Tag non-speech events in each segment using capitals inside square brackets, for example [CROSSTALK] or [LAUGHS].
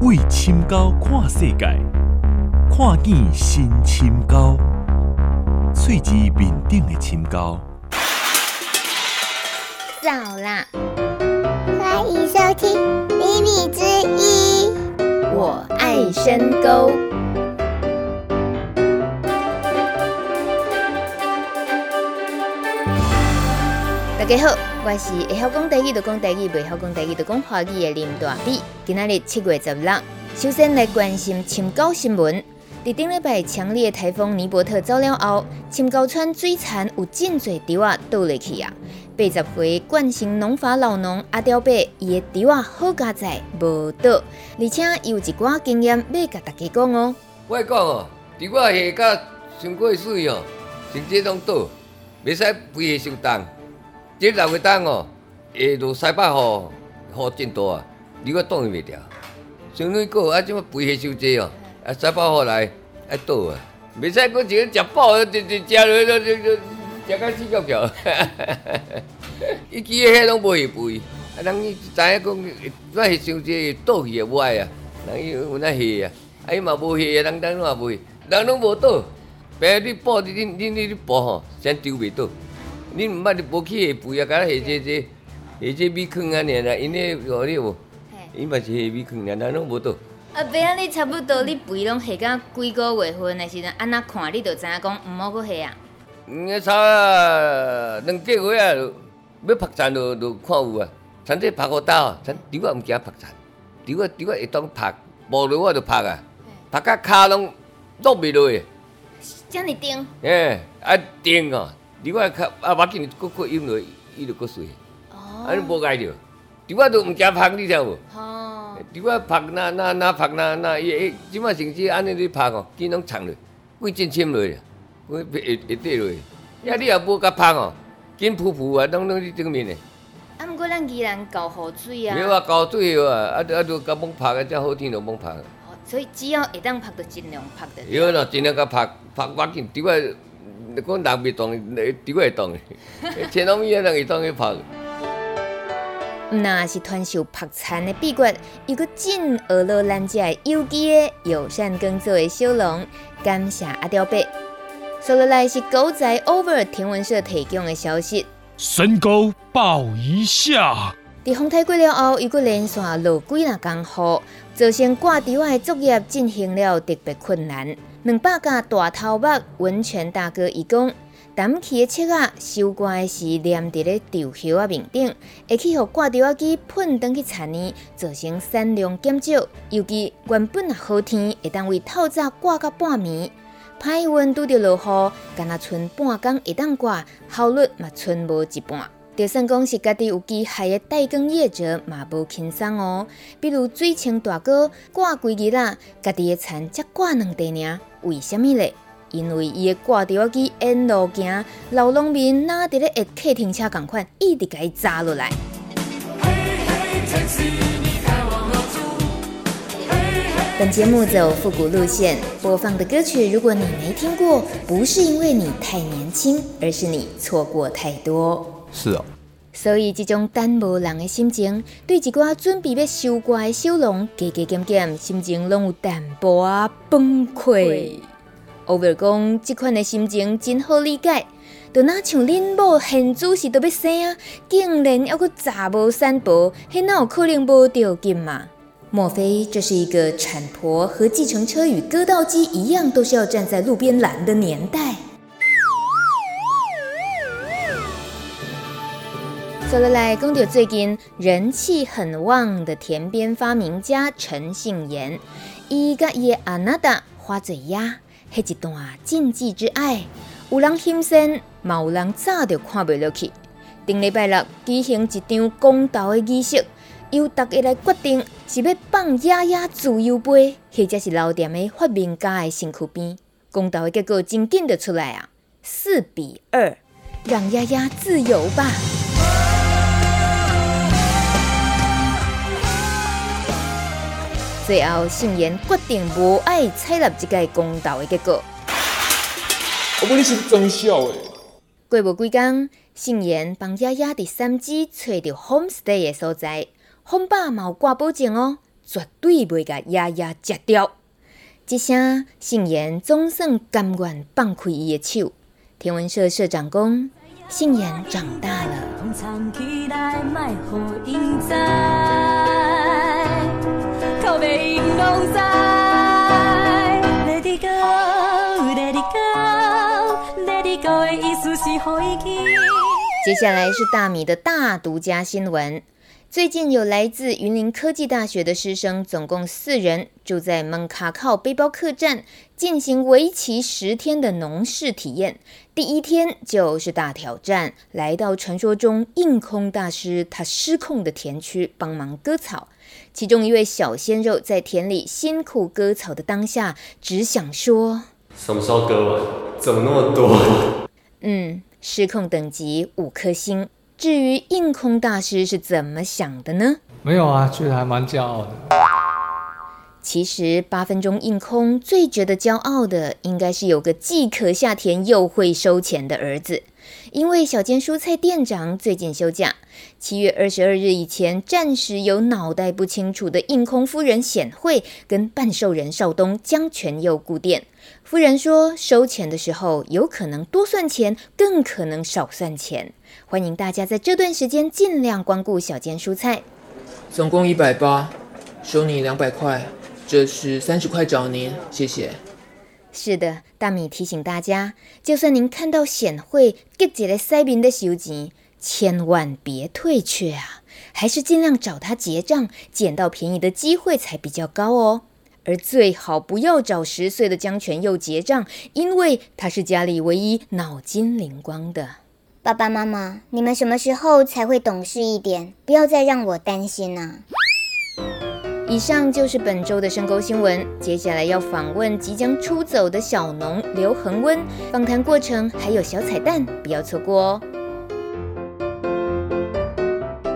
为深沟看世界，看见新深沟，喙子面顶的深沟。早啦，欢迎收听《秘密之一》，我爱深沟。大家好，我是会晓讲台语就讲台语，袂晓讲台语就讲华语的林大美。今仔日七月十六，首先来关心深沟新闻。伫顶礼拜强烈台风尼伯特走了后，深沟村水田有真侪稻仔倒落去啊！八十岁惯行农法老农阿刁伯，伊的稻仔好佳在无倒，而且有一寡经验要甲大家讲哦。我讲哦，稻仔下甲伤过水哦，甚至拢倒，袂使肥下受冻。这六月冬哦，下落西北雨，雨真大啊，你我挡伊袂掉。像你讲啊，即么肥下收济哦？啊，西北雨来啊倒啊，袂使搁一个食饱，就就食落就就就食到死翘翘。伊记个遐拢无下肥，啊，人伊知影讲，那下收济倒去也歪啊，人伊有那下啊，啊伊嘛无下啊，人当嘛无，人拢无倒，别你补你你你你补吼，先丢袂倒。你毋捌你无去下肥啊？敢若下这这下这米坑啊？尔啦，因咧何里无？伊嘛是下米糠，尔咱拢无倒。啊，别啊！你差不多你肥拢下到几个月份的时阵，安那看你就知影讲毋好去下啊。嗯，差两个月啊，要曝残就就看有啊。像这曝好大哦，像稻仔毋惊曝残，稻仔稻仔会当曝，无落我就曝啊，曝甲骹拢落袂落去。遮尔重？诶，啊重哦。你话较啊，把紧搁搁淹落，伊就搁碎。哦。啊，你无解着，你话都毋惊曝，你知无？哦。你话曝那那那曝那那伊伊，即马甚至安尼你曝哦，见拢长了，几针针落，会会会跌落。呀，你也无甲曝哦，见噗噗啊，拢拢伫顶面诶。啊，毋过咱宜兰搞好水啊。没有啊，搞水啊，啊啊都甲蒙曝啊，遮好天就蒙曝。哦，所以只要会当曝，就尽量曝的。有啦，尽量甲曝曝把紧，你话。你讲人袂动，你点会动？前两米啊，人会当去拍。那是传授曝残的秘诀，一个真学了咱遮有机的友善耕作的小农，感谢阿雕伯。接下来是狗仔 Over 天文社提供的消息。深沟报一下。伫风台过了后，又个连续落几若工雨，造成挂稻仔的作业进行了特别困难。两百架大头目温泉大哥伊讲，担起的车仔收挂的是黏伫咧稻叶啊面顶，会去互挂稻啊机喷转去田里，造成产量减少。尤其原本啊好天会当为透早挂到半暝，歹运拄着落雨，干那剩半工会当挂，效率嘛剩无一半。就算讲是家己有机械的代工业者，嘛无轻松哦。比如水清大哥挂几日啊，家己的田才挂两地尔，为虾米咧？因为伊的挂稻机沿路行，老农民哪伫咧会客停车共款，一直甲伊砸落来。本节目走复古路线，播放的歌曲如果你没听过，不是因为你太年轻，而是你错过太多。是哦，所以这种等无人的心情，对一寡准备要收割的小农，加加减减，心情拢有淡薄啊崩溃。Over 讲，这款的心情真好理解，就哪像恁某现主时都要生啊，竟然还阁查无三宝，迄哪有可能无条件嘛？莫非这是一个产婆和计程车与割稻机一样，都是要站在路边拦的年代？走了来，讲到最近人气很旺的田边发明家陈信妍，伊甲伊的阿娜达花嘴鸭，系一段禁忌之爱。有人欣赏，嘛有人早就看不落去。顶礼拜六举行一场公道的仪式，由大家来决定是要放鸭鸭自由飞，或者是老店的发明家的身躯边。公道的结果真紧就出来啊，四比二，让鸭鸭自由吧。最后，信妍决定无爱采纳这个公道的结果。我问你是真笑诶。过无几天，信妍帮爷爷伫三芝找到 homestay 的所在，红爸嘛有挂保证哦，绝对袂甲爷爷食掉。即声信言总算甘愿放开伊的手。天文社社长讲，信言长大了。接下来是大米的大独家新闻。最近有来自云林科技大学的师生，总共四人，住在蒙卡靠背包客栈，进行为期十天的农事体验。第一天就是大挑战，来到传说中硬空大师他失控的田区帮忙割草。其中一位小鲜肉在田里辛苦割草的当下，只想说：什么时候割完？怎么那么多？[LAUGHS] 嗯，失控等级五颗星。至于硬空大师是怎么想的呢？没有啊，觉得还蛮骄傲的。其实八分钟硬空最觉得骄傲的，应该是有个既可下田又会收钱的儿子。因为小间蔬菜店长最近休假，七月二十二日以前暂时由脑袋不清楚的硬空夫人显惠跟半兽人少东将全佑顾店。夫人说，收钱的时候有可能多算钱，更可能少算钱。欢迎大家在这段时间尽量光顾小间蔬菜。总共一百八，收你两百块，这是三十块找您，谢谢。是的，大米提醒大家，就算您看到显惠给几个塞宾的收钱，千万别退却啊，还是尽量找他结账，捡到便宜的机会才比较高哦。而最好不要找十岁的江泉佑结账，因为他是家里唯一脑筋灵光的。爸爸妈妈，你们什么时候才会懂事一点？不要再让我担心了啊。以上就是本周的深沟新闻。接下来要访问即将出走的小农刘恒温，访谈过程还有小彩蛋，不要错过哦。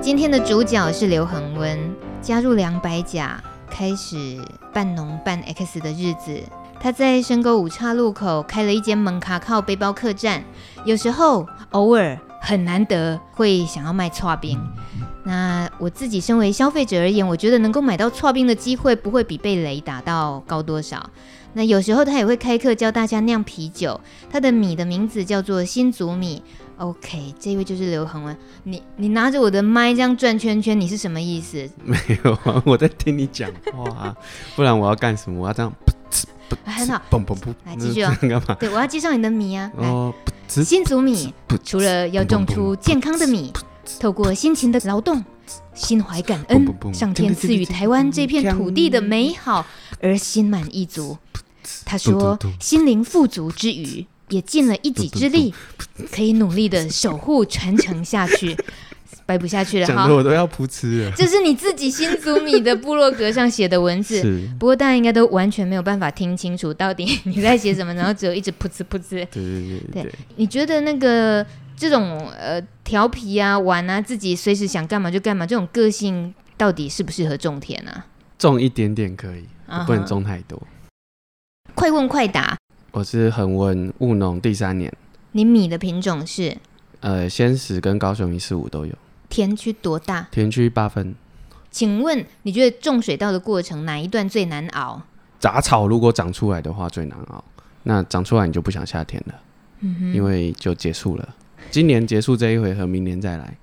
今天的主角是刘恒温，加入两百甲，开始半农半 X 的日子。他在深沟五岔路口开了一间门卡靠背包客栈，有时候偶尔很难得会想要卖剉冰。那我自己身为消费者而言，我觉得能够买到剉冰的机会不会比被雷打到高多少。那有时候他也会开课教大家酿啤酒，他的米的名字叫做新竹米。OK，这位就是刘恒文。你你拿着我的麦这样转圈圈，你是什么意思？[LAUGHS] 没有啊，我在听你讲话啊，不然我要干什么？我要这样。很好，来继续哦。[LAUGHS] 干嘛？对，我要介绍你的米啊。哦，新竹米，除了要种出健康的米，透过辛勤的劳动，心怀感恩，上天赐予台湾这片土地的美好而心满意足。他说，心灵富足之余，也尽了一己之力，可以努力的守护传承下去。掰不下去了，讲的我都要噗嗤了。这是你自己新祖米的部落格上写的文字，[LAUGHS] 不过大家应该都完全没有办法听清楚到底你在写什么，然后只有一直噗嗤噗嗤。对对对对。你觉得那个这种呃调皮啊、玩啊，自己随时想干嘛就干嘛，这种个性到底适不适合种田啊？种一点点可以，不能种太多。快问快答。我是恒温务农第三年。你米的品种是？呃，鲜食跟高雄一四五都有。田区多大？田区八分。请问你觉得种水稻的过程哪一段最难熬？杂草如果长出来的话最难熬，那长出来你就不想下田了，因为就结束了。今年结束这一回合，明年再来。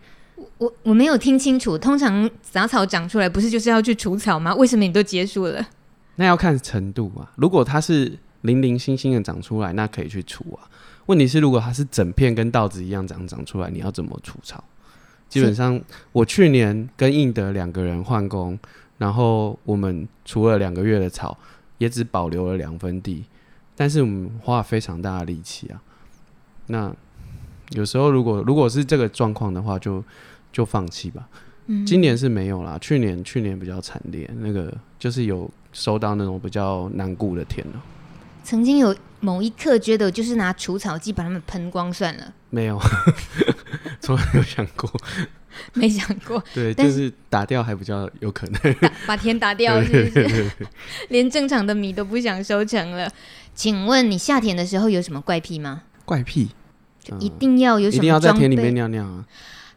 我我没有听清楚，通常杂草长出来不是就是要去除草吗？为什么你都结束了？那要看程度啊。如果它是零零星星的长出来，那可以去除啊。问题是如果它是整片跟稻子一样长长出来，你要怎么除草？基本上，我去年跟应德两个人换工，然后我们除了两个月的草，也只保留了两分地，但是我们花了非常大的力气啊。那有时候如果如果是这个状况的话就，就就放弃吧。嗯。今年是没有啦，去年去年比较惨烈，那个就是有收到那种比较难顾的田了。曾经有某一刻觉得，就是拿除草剂把它们喷光算了。没有，[LAUGHS] 从来没有想过，[LAUGHS] 没想过。[LAUGHS] 对，但是打掉还比较有可能。把田打掉是不是？连正常的米都不想收成了。请问你下田的时候有什么怪癖吗？怪癖，就一定要有什么？一定要在田里面尿尿啊？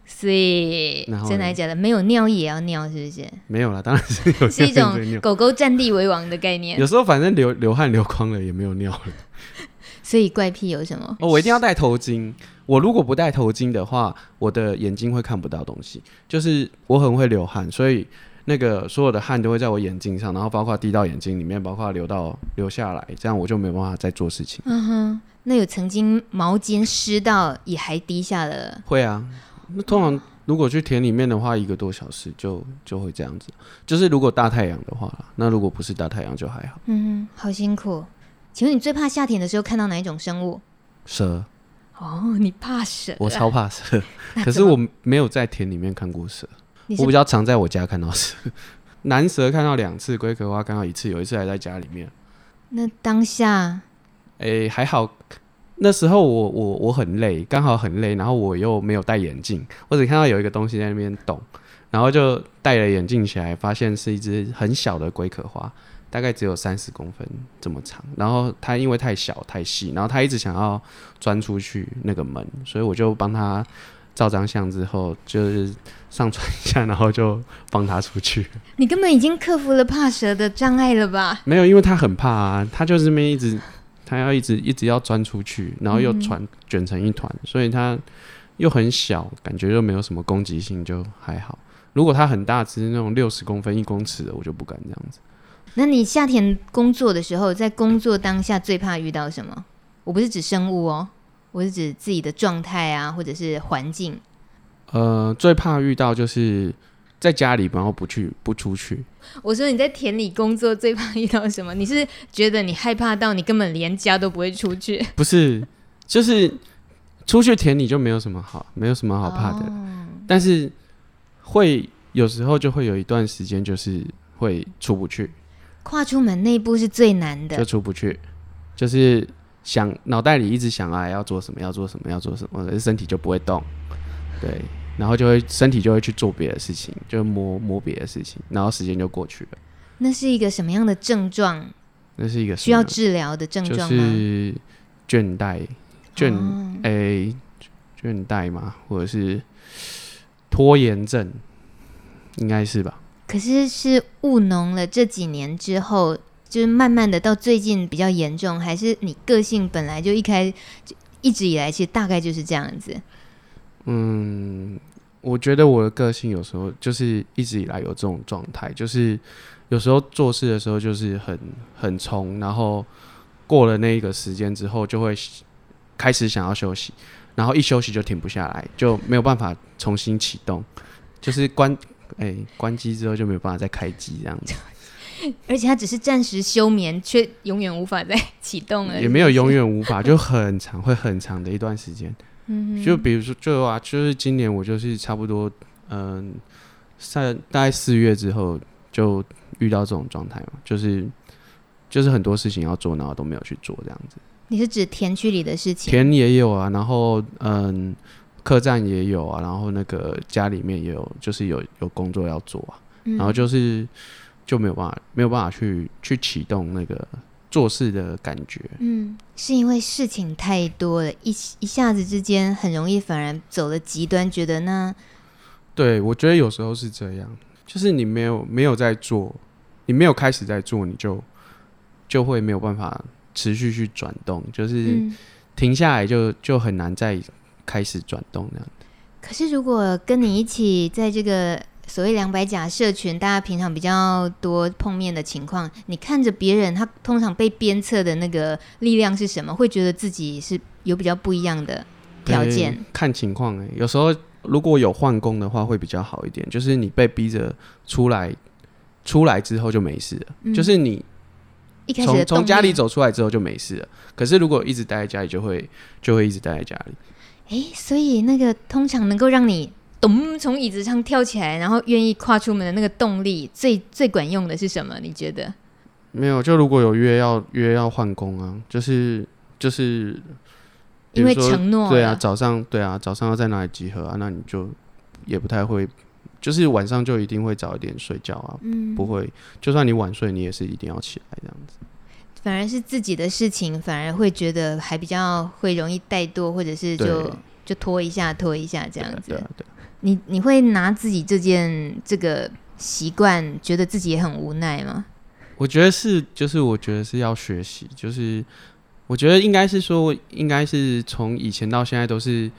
所以真的假的？没有尿也要尿，是不是？没有啦，当然是有。是一种狗狗占地为王的概念。有时候反正流流汗流光了，也没有尿了。所以怪癖有什么？哦，我一定要戴头巾。我如果不戴头巾的话，我的眼睛会看不到东西。就是我很会流汗，所以那个所有的汗都会在我眼睛上，然后包括滴到眼睛里面，包括流到流下来，这样我就没有办法再做事情。嗯哼，那有曾经毛巾湿到也还滴下了？会啊。那通常如果去田里面的话，一个多小时就就会这样子。就是如果大太阳的话，那如果不是大太阳就还好。嗯哼，好辛苦。请问你最怕夏天的时候看到哪一种生物？蛇。哦，你怕蛇？我超怕蛇，[LAUGHS] 可是我没有在田里面看过蛇。我比较常在我家看到蛇，[LAUGHS] 南蛇看到两次，龟壳花看到一次，有一次还在家里面。那当下，哎、欸，还好。那时候我我我很累，刚好很累，然后我又没有戴眼镜，我只看到有一个东西在那边动，然后就戴了眼镜起来，发现是一只很小的龟壳花，大概只有三十公分这么长，然后它因为太小太细，然后它一直想要钻出去那个门，所以我就帮它照张相之后，就是上传一下，[LAUGHS] 然后就放它出去。你根本已经克服了怕蛇的障碍了吧？没有，因为它很怕啊，它就是这边一直。它要一直一直要钻出去，然后又团卷成一团，所以它又很小，感觉又没有什么攻击性，就还好。如果它很大只，那种六十公分、一公尺的，我就不敢这样子。那你夏天工作的时候，在工作当下最怕遇到什么？我不是指生物哦，我是指自己的状态啊，或者是环境。呃，最怕遇到就是。在家里，然后不去不出去。我说你在田里工作最怕遇到什么？你是觉得你害怕到你根本连家都不会出去？不是，就是出去田里就没有什么好，没有什么好怕的。哦、但是会有时候就会有一段时间，就是会出不去。跨出门那一步是最难的，就出不去，就是想脑袋里一直想啊，要做什么，要做什么，要做什么，身体就不会动。对。然后就会身体就会去做别的事情，就摸摸别的事情，然后时间就过去了。那是一个什么样的症状？那是一个需要治疗的症状吗？就是倦怠，倦诶，倦怠嘛？或者是拖延症？应该是吧。可是是务农了这几年之后，就是慢慢的到最近比较严重，还是你个性本来就一开就一直以来其实大概就是这样子？嗯，我觉得我的个性有时候就是一直以来有这种状态，就是有时候做事的时候就是很很冲，然后过了那一个时间之后，就会开始想要休息，然后一休息就停不下来，就没有办法重新启动，就是关哎、欸、关机之后就没有办法再开机这样子。[LAUGHS] 而且它只是暂时休眠，却永远无法再启动了。也没有永远无法，就很长，会很长的一段时间。嗯，就比如说，就啊，就是今年我就是差不多，嗯，在大概四月之后就遇到这种状态嘛，就是就是很多事情要做，然后都没有去做这样子。你是指田区里的事情？田也有啊，然后嗯，客栈也有啊，然后那个家里面也有，就是有有工作要做啊，然后就是就没有办法没有办法去去启动那个。做事的感觉，嗯，是因为事情太多了，一一下子之间很容易反而走了极端，觉得那，对，我觉得有时候是这样，就是你没有没有在做，你没有开始在做，你就就会没有办法持续去转动，就是停下来就就很难再开始转动那样。可是如果跟你一起在这个。所谓两百甲社群，大家平常比较多碰面的情况，你看着别人，他通常被鞭策的那个力量是什么？会觉得自己是有比较不一样的条件？欸、看情况哎、欸，有时候如果有换工的话，会比较好一点。就是你被逼着出来，出来之后就没事了。嗯、就是你从从家里走出来之后就没事了。可是如果一直待在家里，就会就会一直待在家里。哎、欸，所以那个通常能够让你。咚！从椅子上跳起来，然后愿意跨出门的那个动力，最最管用的是什么？你觉得？没有，就如果有约要约要换工啊，就是就是因为承诺，对啊，早上对啊，早上要在哪里集合啊？那你就也不太会，就是晚上就一定会早一点睡觉啊，嗯，不会，就算你晚睡，你也是一定要起来这样子。反而是自己的事情，反而会觉得还比较会容易怠惰，或者是就就拖一下拖一下这样子。对啊，对啊。你你会拿自己这件这个习惯，觉得自己也很无奈吗？我觉得是，就是我觉得是要学习，就是我觉得应该是说，应该是从以前到现在都是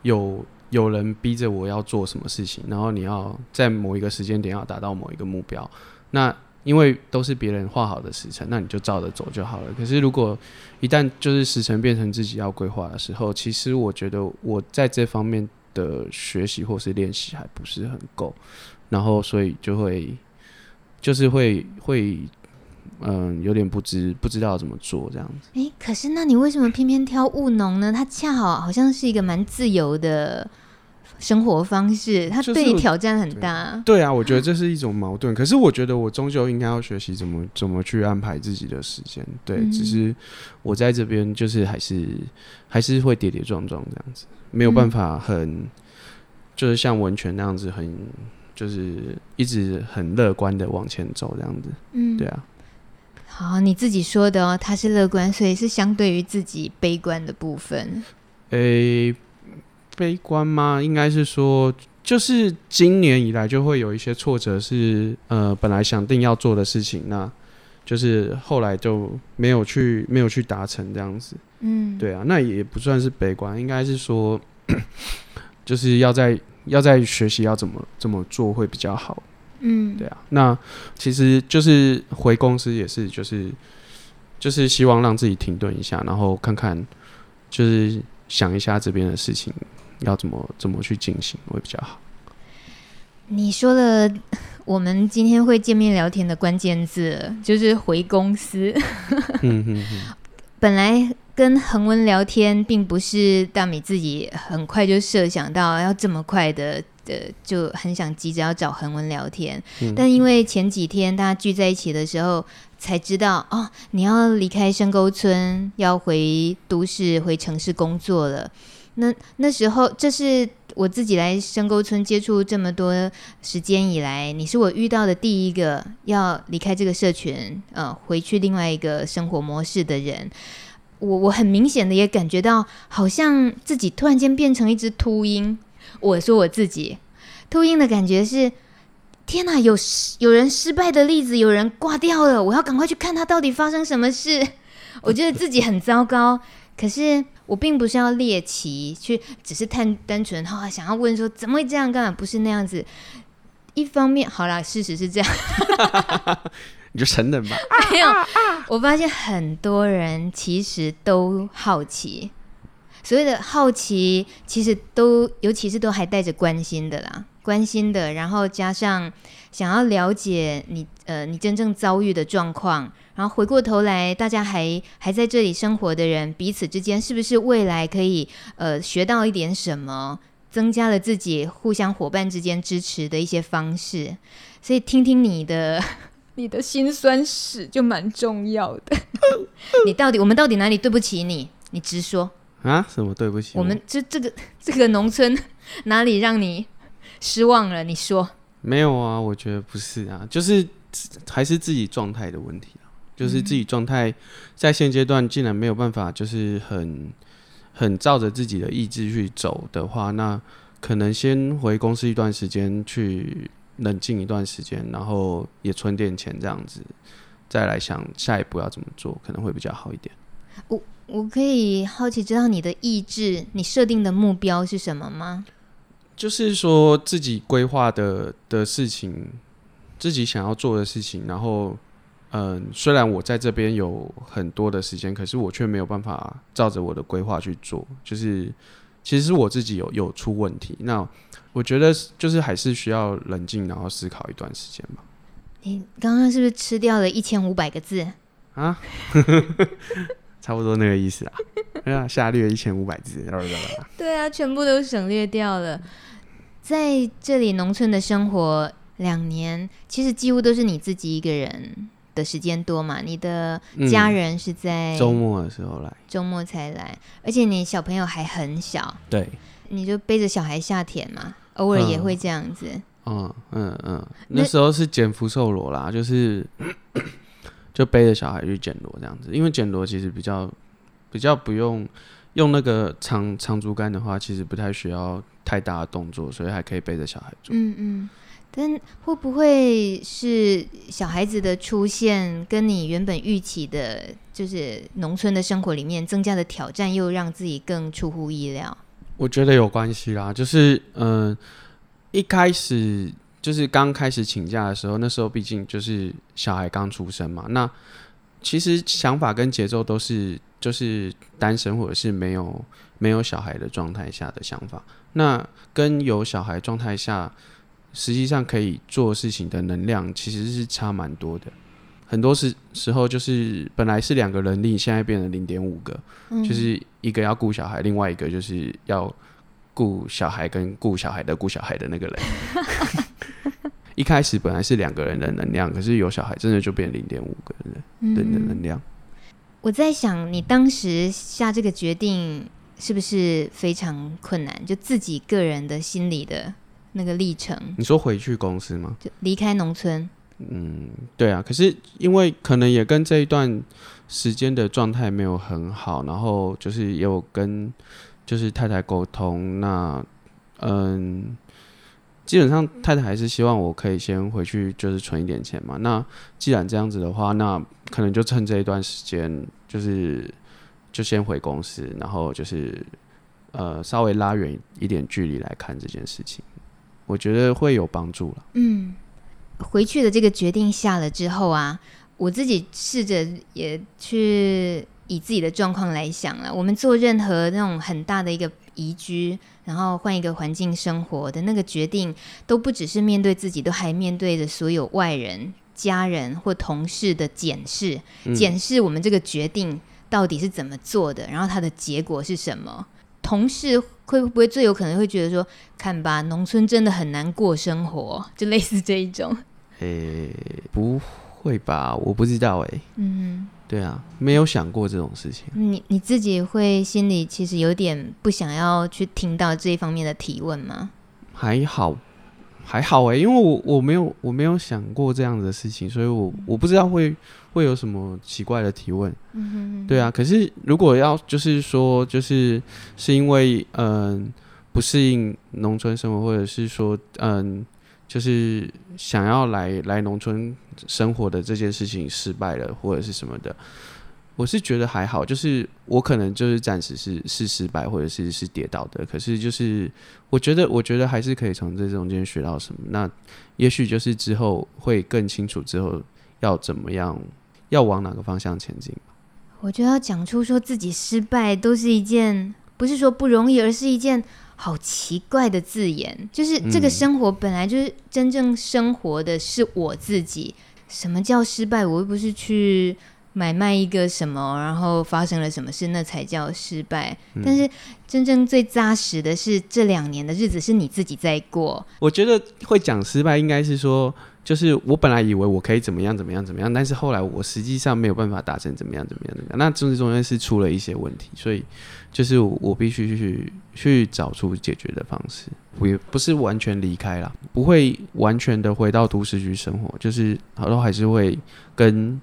有有人逼着我要做什么事情，然后你要在某一个时间点要达到某一个目标。那因为都是别人画好的时辰，那你就照着走就好了。可是如果一旦就是时辰变成自己要规划的时候，其实我觉得我在这方面的学习或是练习还不是很够，然后所以就会就是会会。嗯，有点不知不知道怎么做这样子。哎、欸，可是那你为什么偏偏挑务农呢？它恰好好像是一个蛮自由的生活方式，它对你挑战很大。对，对啊，我觉得这是一种矛盾。可是我觉得我终究应该要学习怎么怎么去安排自己的时间。对，嗯、只是我在这边就是还是还是会跌跌撞撞这样子，没有办法很、嗯、就是像文泉那样子很就是一直很乐观的往前走这样子。嗯，对啊。好，你自己说的哦，他是乐观，所以是相对于自己悲观的部分。诶、欸，悲观吗？应该是说，就是今年以来就会有一些挫折，是呃，本来想定要做的事情，那就是后来就没有去，没有去达成这样子。嗯，对啊，那也不算是悲观，应该是说，[COUGHS] 就是要在要在学习要怎么怎么做会比较好。嗯，对啊，那其实就是回公司也是，就是就是希望让自己停顿一下，然后看看，就是想一下这边的事情要怎么怎么去进行会比较好。你说的我们今天会见面聊天的关键字，就是回公司。嗯嗯嗯，[LAUGHS] 本来跟恒温聊天，并不是大米自己很快就设想到要这么快的。的就很想急着要找恒文聊天，嗯，但因为前几天大家聚在一起的时候，才知道哦，你要离开深沟村，要回都市、回城市工作了。那那时候，这是我自己来深沟村接触这么多时间以来，你是我遇到的第一个要离开这个社群，呃，回去另外一个生活模式的人。我我很明显的也感觉到，好像自己突然间变成一只秃鹰。我说我自己秃鹰的感觉是，天哪，有有人失败的例子，有人挂掉了，我要赶快去看他到底发生什么事。[LAUGHS] 我觉得自己很糟糕，可是我并不是要猎奇，去只是太单纯哈想要问说怎么会这样干嘛，不是那样子。一方面，好啦，事实是这样，[LAUGHS] 你就承认吧。[LAUGHS] 没有，我发现很多人其实都好奇。所谓的好奇，其实都，尤其是都还带着关心的啦，关心的，然后加上想要了解你，呃，你真正遭遇的状况，然后回过头来，大家还还在这里生活的人，彼此之间是不是未来可以，呃，学到一点什么，增加了自己互相伙伴之间支持的一些方式，所以听听你的，[LAUGHS] 你的心酸史就蛮重要的。[LAUGHS] 你到底，我们到底哪里对不起你？你直说。啊？什么对不起？我们这这个 [LAUGHS] 这个农村 [LAUGHS] 哪里让你失望了？你说没有啊？我觉得不是啊，就是还是自己状态的问题啊。就是自己状态在现阶段竟然没有办法，就是很很照着自己的意志去走的话，那可能先回公司一段时间去冷静一段时间，然后也存点钱这样子，再来想下一步要怎么做，可能会比较好一点。我。我可以好奇知道你的意志，你设定的目标是什么吗？就是说自己规划的的事情，自己想要做的事情，然后，嗯，虽然我在这边有很多的时间，可是我却没有办法照着我的规划去做，就是其实是我自己有有出问题。那我觉得就是还是需要冷静，然后思考一段时间吧。你刚刚是不是吃掉了一千五百个字啊？[LAUGHS] 差不多那个意思啊，[LAUGHS] 对啊，下略一千五百字，对啊，全部都省略掉了。在这里农村的生活两年，其实几乎都是你自己一个人的时间多嘛？你的家人是在周末的时候来，周末才来，而且你小朋友还很小，对，你就背着小孩下田嘛，偶尔也会这样子。嗯嗯嗯，那时候是捡福寿螺啦，就是。就背着小孩去捡螺这样子，因为捡螺其实比较比较不用用那个长长竹竿的话，其实不太需要太大的动作，所以还可以背着小孩做。嗯嗯。但会不会是小孩子的出现，跟你原本预期的，就是农村的生活里面增加的挑战，又让自己更出乎意料？我觉得有关系啦，就是嗯、呃，一开始就是刚开始请假的时候，那时候毕竟就是小孩刚出生嘛，那其实想法跟节奏都是就是单身或者是没有没有小孩的状态下的想法，那跟有小孩状态下。实际上可以做事情的能量其实是差蛮多的，很多时时候就是本来是两个人力，现在变成零点五个，嗯，就是一个要顾小孩，另外一个就是要顾小孩跟顾小孩的顾小孩的那个人。[LAUGHS] 一开始本来是两个人的能量，可是有小孩真的就变零点五个人的能量。我在想，你当时下这个决定是不是非常困难？就自己个人的心理的。那个历程，你说回去公司吗？就离开农村。嗯，对啊。可是因为可能也跟这一段时间的状态没有很好，然后就是也有跟就是太太沟通。那嗯，基本上太太还是希望我可以先回去，就是存一点钱嘛。那既然这样子的话，那可能就趁这一段时间，就是就先回公司，然后就是呃稍微拉远一点距离来看这件事情。我觉得会有帮助了。嗯，回去的这个决定下了之后啊，我自己试着也去以自己的状况来想了。我们做任何那种很大的一个移居，然后换一个环境生活的那个决定，都不只是面对自己，都还面对着所有外人、家人或同事的检视，检视我们这个决定到底是怎么做的，然后它的结果是什么。同事会不会最有可能会觉得说，看吧，农村真的很难过生活，就类似这一种。诶、欸，不会吧？我不知道哎。嗯，对啊，没有想过这种事情。你你自己会心里其实有点不想要去听到这一方面的提问吗？还好。还好哎，因为我我没有我没有想过这样子的事情，所以我我不知道会会有什么奇怪的提问。嗯哼哼。对啊，可是如果要就是说就是是因为嗯不适应农村生活，或者是说嗯就是想要来来农村生活的这件事情失败了，或者是什么的。我是觉得还好，就是我可能就是暂时是是失败，或者是是跌倒的。可是就是我觉得，我觉得还是可以从这中间学到什么。那也许就是之后会更清楚，之后要怎么样，要往哪个方向前进。我觉得要讲出说自己失败，都是一件不是说不容易，而是一件好奇怪的字眼。就是这个生活本来就是真正生活的是我自己。什么叫失败？我又不是去。买卖一个什么，然后发生了什么事，那才叫失败。嗯。但是真正最扎实的是，这两年的日子是你自己在过。我觉得会讲失败，应该是说，就是我本来以为我可以怎么样怎么样怎么样，但是后来我实际上没有办法达成怎么样怎么样怎么样。那政治中间是出了一些问题，所以就是我必须去去找出解决的方式。我也不是完全离开了，不会完全的回到都市去生活，就是好多还是会跟。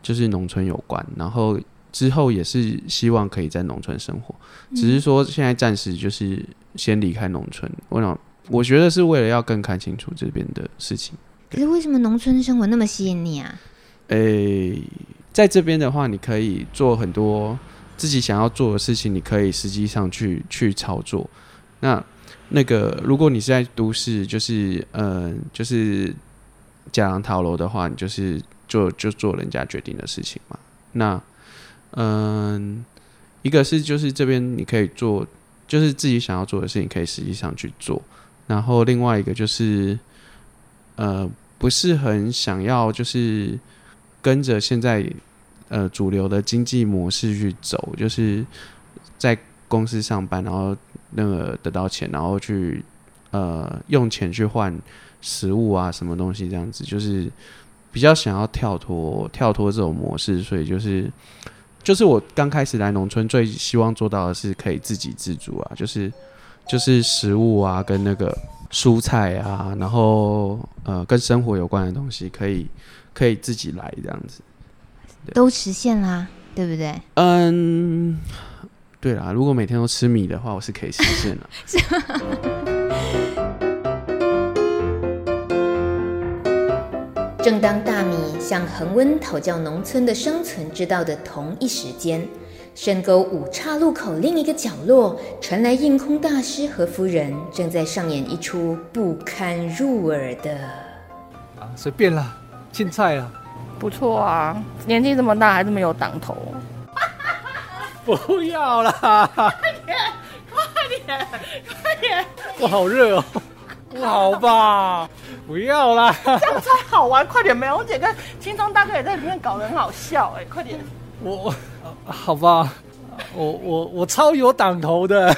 就是农村有关，然后之后也是希望可以在农村生活，只是说现在暂时就是先离开农村。我想，我觉得是为了要更看清楚这边的事情。可是为什么农村生活那么吸引你啊？诶、欸，在这边的话，你可以做很多自己想要做的事情，你可以实际上去去操作。那那个，如果你是在都市，就是嗯、呃，就是假狼逃楼的话，你就是。做就做人家决定的事情嘛。那，嗯，一个是就是这边你可以做，就是自己想要做的事情，可以实际上去做。然后另外一个就是，呃，不是很想要就是跟着现在呃主流的经济模式去走，就是在公司上班，然后那个得到钱，然后去呃用钱去换食物啊，什么东西这样子，就是。比较想要跳脱跳脱这种模式，所以就是就是我刚开始来农村，最希望做到的是可以自给自足啊，就是就是食物啊，跟那个蔬菜啊，然后呃，跟生活有关的东西可以可以自己来这样子，都实现啦，对不对？嗯，对啦，如果每天都吃米的话，我是可以实现的。[LAUGHS] 正当大米向恒温讨教农村的生存之道的同一时间。深沟五岔路口另一个角落传来印空大师和夫人正在上演一出不堪入耳的……啊，随便啦，青菜啦，不错啊，年纪这么大还这么有挡头。[LAUGHS] 不要啦！快点，快点，快点！我好热哦，不好吧？不要啦！这样才好玩，快点！美容姐跟青松大哥也在里面搞得很好笑，哎，快点！我我，好吧，我我我超有挡头的，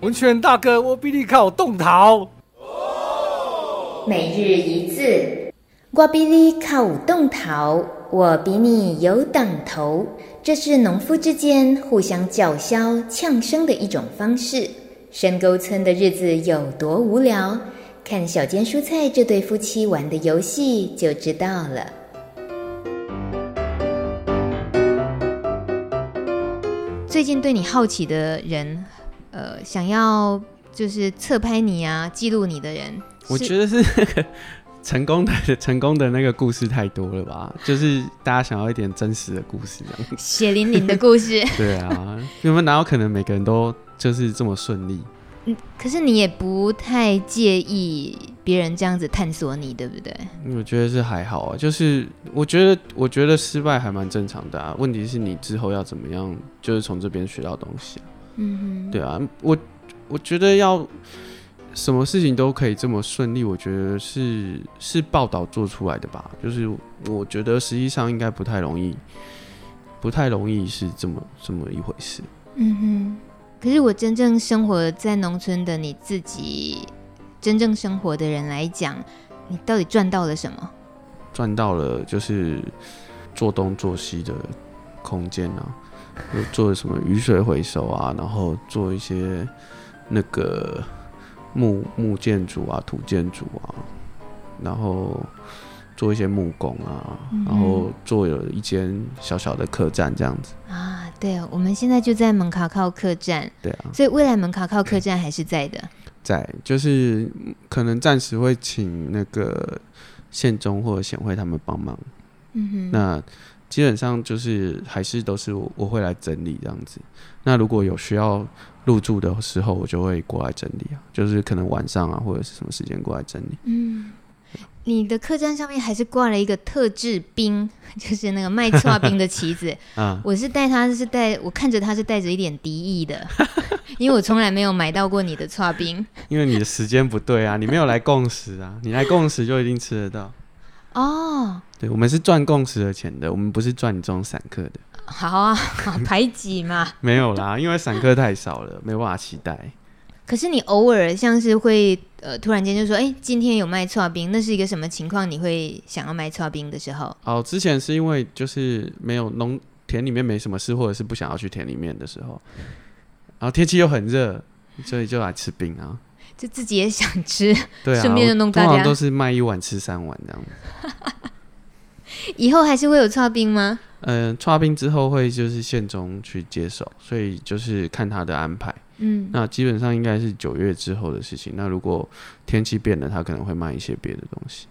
文泉大哥，我比你靠动桃。每日一字，我比你靠动桃，我比你有挡头。这是农夫之间互相叫嚣、呛声的一种方式。深沟村的日子有多无聊？看小间蔬菜这对夫妻玩的游戏就知道了。最近对你好奇的人，呃，想要就是侧拍你啊、记录你的人，我觉得是那个。成功的 [LAUGHS] 成功的那个故事太多了吧？就是大家想要一点真实的故事，这样血淋淋的故事。[LAUGHS] 对啊，有没有哪有可能每个人都就是这么顺利？嗯，可是你也不太介意别人这样子探索你，对不对？我觉得是还好啊，就是我觉得我觉得失败还蛮正常的啊。问题是你之后要怎么样，就是从这边学到东西啊。嗯哼，对啊，我我觉得要。什么事情都可以这么顺利，我觉得是是报道做出来的吧。就是我觉得实际上应该不太容易，不太容易是这么这么一回事。嗯哼。可是我真正生活在农村的你自己，真正生活的人来讲，你到底赚到了什么？赚到了就是做东做西的空间啊，做什么雨水回收啊，然后做一些那个。木木建筑啊，土建筑啊，然后做一些木工啊，嗯、然后做有一间小小的客栈这样子啊。对，我们现在就在门卡靠客栈。对啊，所以未来门卡靠客栈还是在的。在，就是可能暂时会请那个县中或者县会他们帮忙。嗯哼。那基本上就是还是都是我我会来整理这样子。那如果有需要。入住的时候，我就会过来整理啊，就是可能晚上啊，或者是什么时间过来整理。嗯，你的客栈上面还是挂了一个特制冰，[LAUGHS] 就是那个卖剉冰的旗子。[LAUGHS] 嗯，我是带他是带，我看着他是带着一点敌意的，[LAUGHS] 因为我从来没有买到过你的剉冰。因为你的时间不对啊，你没有来共识啊，你来共识就一定吃得到。哦，对，我们是赚共识的钱的，我们不是赚你这种散客的。好啊，好排挤嘛？没有啦，因为散客太少了，没办法期待。可是你偶尔像是会呃，突然间就说，哎、欸，今天有卖剉冰，那是一个什么情况？你会想要卖剉冰的时候？哦，之前是因为就是没有农田里面没什么事，或者是不想要去田里面的时候，然后天气又很热，所以就来吃冰啊。就自己也想吃，对啊，顺便就弄大家。都是卖一碗吃三碗这样。[LAUGHS] 以后还是会有剉冰吗？嗯，剉冰之后会就是县中去接手，所以就是看他的安排。嗯，那基本上应该是九月之后的事情。那如果天气变了，他可能会卖一些别的东西。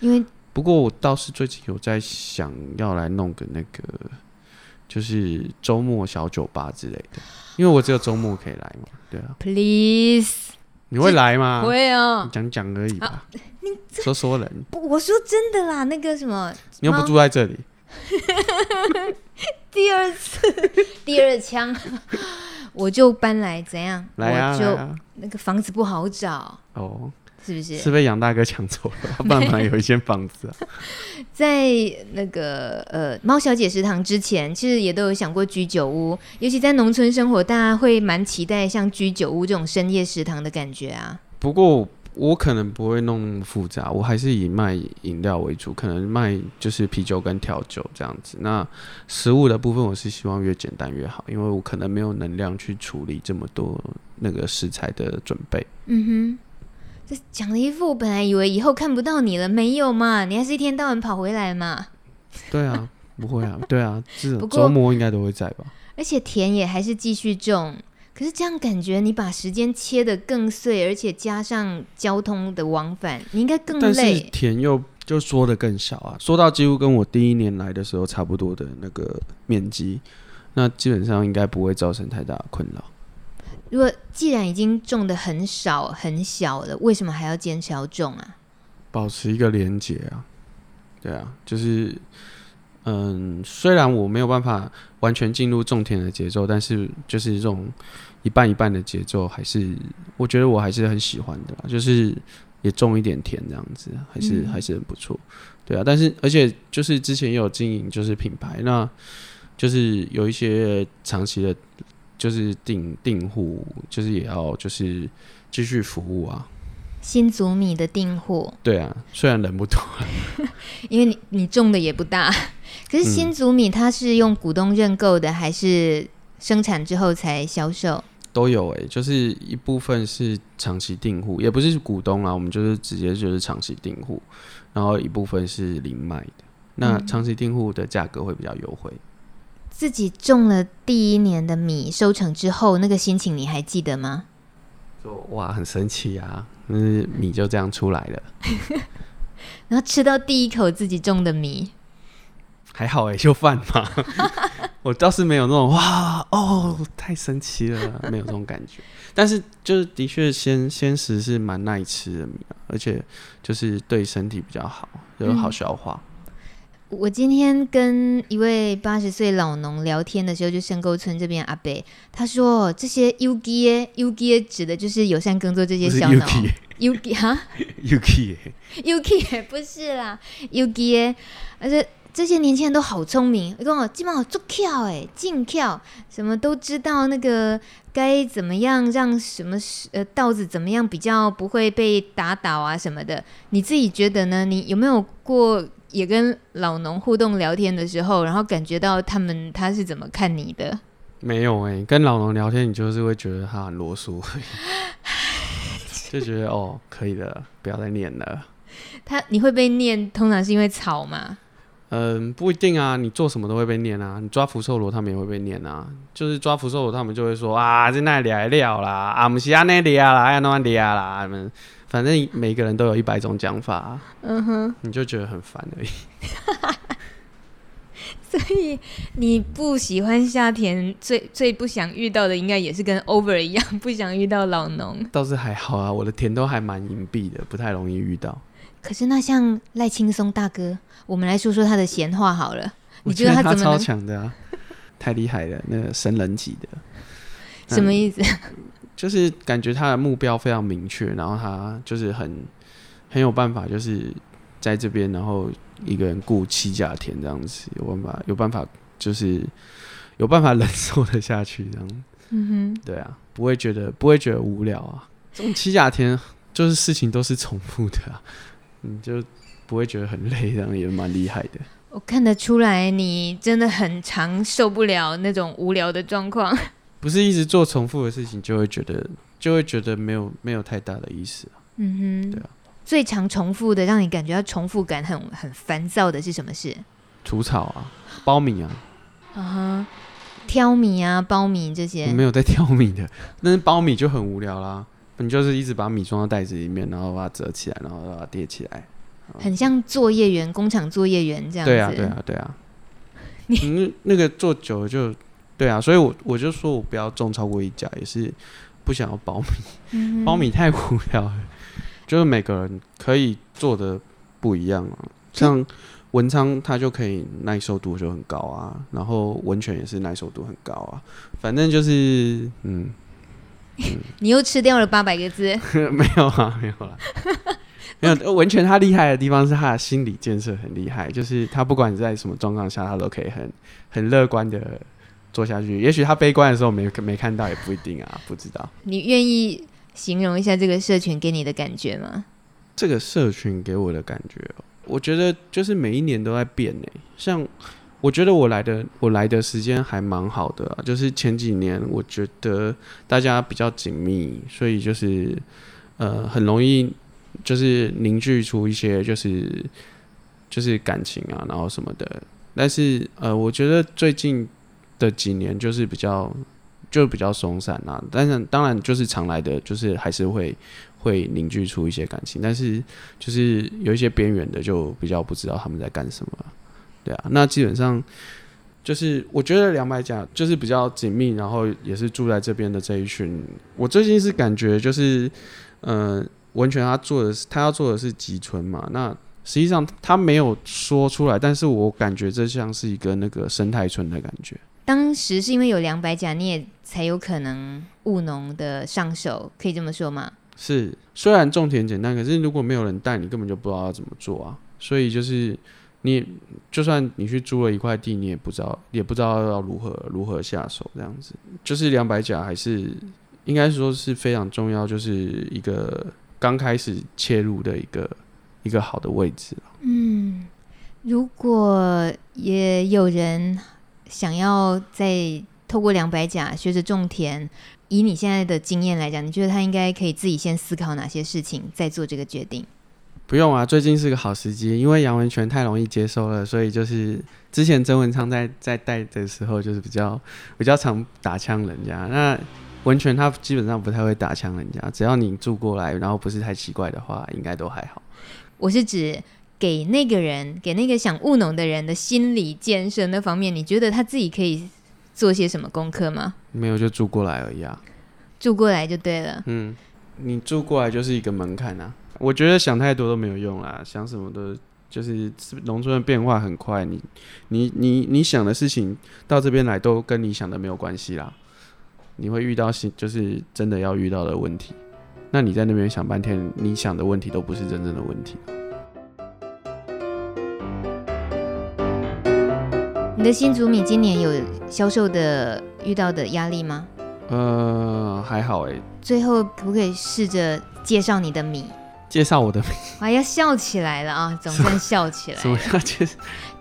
因为不过我倒是最近有在想要来弄个那个，就是周末小酒吧之类的，因为我只有周末可以来嘛。对啊，Please，你会来吗？会啊，讲讲而已吧。你说说人，不，我说真的啦，那个什么，你又不住在这里。[LAUGHS] 第二次，第二枪，我就搬来怎样？来啊，我就啊，那个房子不好找哦，是不是？是被杨大哥抢走了？他 [LAUGHS] 爸妈有一间房子啊。[LAUGHS] 在那个呃猫小姐食堂之前，其实也都有想过居酒屋，尤其在农村生活，大家会蛮期待像居酒屋这种深夜食堂的感觉啊。不过。我可能不会弄那么复杂，我还是以卖饮料为主，可能卖就是啤酒跟调酒这样子。那食物的部分，我是希望越简单越好，因为我可能没有能量去处理这么多那个食材的准备。嗯哼，这讲了一副，我本来以为以后看不到你了，没有嘛？你还是一天到晚跑回来嘛？对啊，不会啊，对啊，这种 [LAUGHS] 周末应该都会在吧？而且田也还是继续种。可是这样感觉，你把时间切得更碎，而且加上交通的往返，你应该更累。但是田又就缩得更小啊，缩到几乎跟我第一年来的时候差不多的那个面积，那基本上应该不会造成太大的困扰。如果既然已经种的很少很小了，为什么还要坚持要种啊？保持一个连结啊，对啊，就是嗯，虽然我没有办法完全进入种田的节奏，但是就是这种一半一半的节奏，还是我觉得我还是很喜欢的，就是也种一点田这样子，还是、嗯、还是很不错，对啊。但是而且就是之前也有经营就是品牌，那就是有一些长期的。就是订订户，就是也要就是继续服务啊。新竹米的订货，对啊，虽然人不多，[LAUGHS] 因为你你种的也不大，可是新竹米它是用股东认购的，嗯、还是生产之后才销售？都有诶、欸，就是一部分是长期订户，也不是股东啊，我们就是直接就是长期订户，然后一部分是零卖的。那长期订户的价格会比较优惠。自己种了第一年的米，收成之后那个心情你还记得吗？就哇，很神奇啊！那，米就这样出来了。[LAUGHS] 然后吃到第一口自己种的米，还好哎、欸，就饭嘛。[LAUGHS] 我倒是没有那种哇哦，太神奇了，没有这种感觉。但是就是的确，鲜鲜食是蛮耐吃的米，而且就是对身体比较好，就好消化。嗯我今天跟一位八十岁老农聊天的时候，就深沟村这边阿伯，他说这些 U G U G 指的就是友善耕作这些小农 U G 哈 U G U G 不是啦 U G 而且这些年轻人都好聪明，你跟我基本上做跳哎，进跳，什么都知道那个该怎么样让什么呃稻子怎么样比较不会被打倒啊什么的，你自己觉得呢？你有没有过？也跟老农互动聊天的时候，然后感觉到他们他是怎么看你的？没有哎、欸，跟老农聊天，你就是会觉得他很啰嗦，就觉得哦，可以的，不要再念了。[LAUGHS] 他你会被念，通常是因为吵吗？嗯，不一定啊，你做什么都会被念啊。你抓福寿螺，他们也会被念啊。就是抓福寿螺，他们就会说啊，在那里来料啦，啊，不是啊，那里啊啦，要那里啊啦，他们。反正每个人都有一百种讲法，啊，嗯哼，你就觉得很烦而已。[LAUGHS] 所以你不喜欢夏天，最最不想遇到的，应该也是跟 Over 一样，不想遇到老农。倒是还好啊，我的田都还蛮隐蔽的，不太容易遇到。可是那像赖青松大哥，我们来说说他的闲话好了。你觉得他超强的啊？太厉害了，那个神人级的。什么意思？就是感觉他的目标非常明确，然后他就是很很有办法，就是在这边，然后一个人雇七甲田这样子，有办法，有办法，就是有办法忍受得下去这样。嗯哼，对啊，不会觉得不会觉得无聊啊。这种七甲田就是事情都是重复的啊，你就不会觉得很累，这样也蛮厉害的。我看得出来，你真的很常受不了那种无聊的状况。不是一直做重复的事情，就会觉得就会觉得没有没有太大的意思。嗯哼，对啊。最常重复的，让你感觉到重复感很很烦躁的是什么事？除草啊，苞米啊。啊哈，挑米啊，苞米这些。没有在挑米的，但是苞米就很无聊啦。你就是一直把米装到袋子里面，然后把它折起来，然后把它叠起来。很像作业员，工厂作业员这样子。对啊，对啊，对啊。你、嗯、那个做久了就。对啊，所以我我就说我不要种超过一家，也是不想要苞米，[LAUGHS] 嗯、苞米太无聊了。就是每个人可以做的不一样啊，像文昌它就可以耐受度就很高啊，然后温泉也是耐受度很高啊，反正就是嗯，[LAUGHS] 嗯你又吃掉了八百个字？[LAUGHS] 没有啊，没有啦，没有。文泉他厉害的地方是他的心理建设很厉害，就是他不管在什么状况下，他都可以很很乐观的。做下去，也许他悲观的时候没没看到，也不一定啊，不知道。你愿意形容一下这个社群给你的感觉吗？这个社群给我的感觉，我觉得就是每一年都在变呢。像我觉得我来的我来的时间还蛮好的啊，就是前几年我觉得大家比较紧密，所以就是呃很容易就是凝聚出一些就是就是感情啊，然后什么的。但是呃，我觉得最近。的几年就是比较就比较松散啊，但是当然就是常来的就是还是会会凝聚出一些感情，但是就是有一些边缘的就比较不知道他们在干什么，对啊，那基本上就是我觉得两百甲就是比较紧密，然后也是住在这边的这一群，我最近是感觉就是，嗯、文泉他做的是他要做的是集村嘛，那实际上他没有说出来，但是我感觉这像是一个那个生态村的感觉。当时是因为有两百甲，你也才有可能务农的上手，可以这么说吗？是，虽然种田简单，可是如果没有人带，你根本就不知道要怎么做啊。所以就是你，就算你去租了一块地，你也不知道，也不知道要如何如何下手这样子。就是两百甲还是应该说是非常重要，就是一个刚开始切入的一个一个好的位置。嗯，如果也有人。想要再透过两百甲学着种田，以你现在的经验来讲，你觉得他应该可以自己先思考哪些事情，再做这个决定？不用啊，最近是个好时机，因为杨文全太容易接收了，所以就是之前曾文昌在在带的时候，就是比较比较常打枪人家。那文泉他基本上不太会打枪人家，只要你住过来，然后不是太奇怪的话，应该都还好。我是指。给那个人，给那个想务农的人的心理建设那方面，你觉得他自己可以做些什么功课吗？没有，就住过来而已啊。住过来就对了。嗯，你住过来就是一个门槛啊。我觉得想太多都没有用啦，想什么都就是农村的变化很快，你你你你想的事情到这边来都跟你想的没有关系啦。你会遇到新，就是真的要遇到的问题。那你在那边想半天，你想的问题都不是真正的问题。你的新竹米今年有销售的遇到的压力吗？呃，还好哎。最后可不可以试着介绍你的米？介绍我的米？哎呀，笑起来了啊，总算笑起来了。什么要介？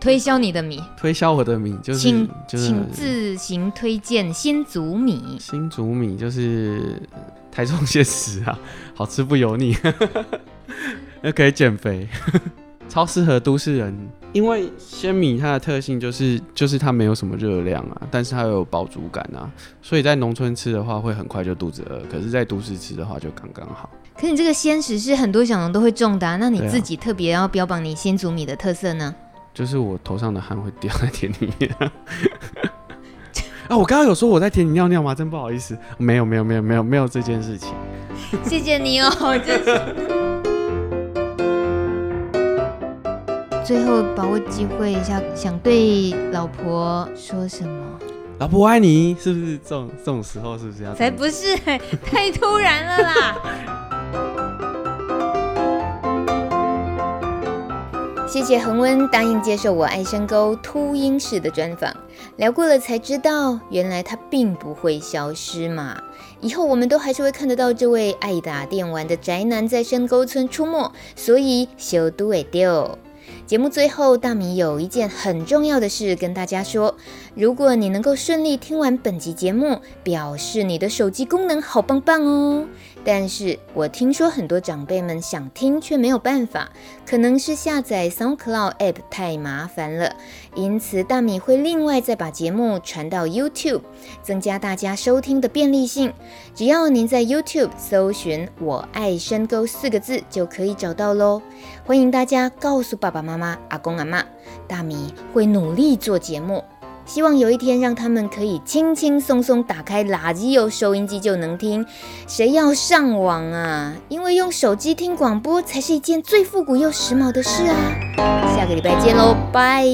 推销你的米？推销我的米就是请，就是请自行推荐新竹米。新竹米就是台中现实啊，[LAUGHS] 好吃不油腻，[LAUGHS] 又可以减肥，[LAUGHS] 超适合都市人。因为鲜米它的特性就是，就是它没有什么热量啊，但是它有饱足感啊，所以在农村吃的话会很快就肚子饿，可是在都市吃的话就刚刚好。可你这个鲜食是很多小农都会种的啊，那你自己特别要标榜你先祖米的特色呢？就是我头上的汗会掉在田里面。[LAUGHS] 啊，我刚刚有说我在田里尿尿吗？真不好意思，没有没有没有没有没有这件事情。谢谢你哦，真是。最后把握机会一下，想对老婆说什么？老婆我爱你，是不是这种这种时候是不是要？才不是，太突然了啦！谢谢恒温答应接受我爱深沟秃鹰式的专访，聊过了才知道，原来他并不会消失嘛。以后我们都还是会看得到这位爱打电玩的宅男在深沟村出没，所以小都会丢。节目最后，大米有一件很重要的事跟大家说：如果你能够顺利听完本集节目，表示你的手机功能好棒棒哦。但是我听说很多长辈们想听却没有办法，可能是下载 SoundCloud App 太麻烦了，因此大米会另外再把节目传到 YouTube，增加大家收听的便利性。只要您在 YouTube 搜寻“我爱深沟”四个字就可以找到喽。欢迎大家告诉爸爸妈妈、阿公阿嬷，大米会努力做节目。希望有一天让他们可以轻轻松松打开垃圾油收音机就能听。谁要上网啊？因为用手机听广播才是一件最复古又时髦的事啊！下个礼拜见喽，拜。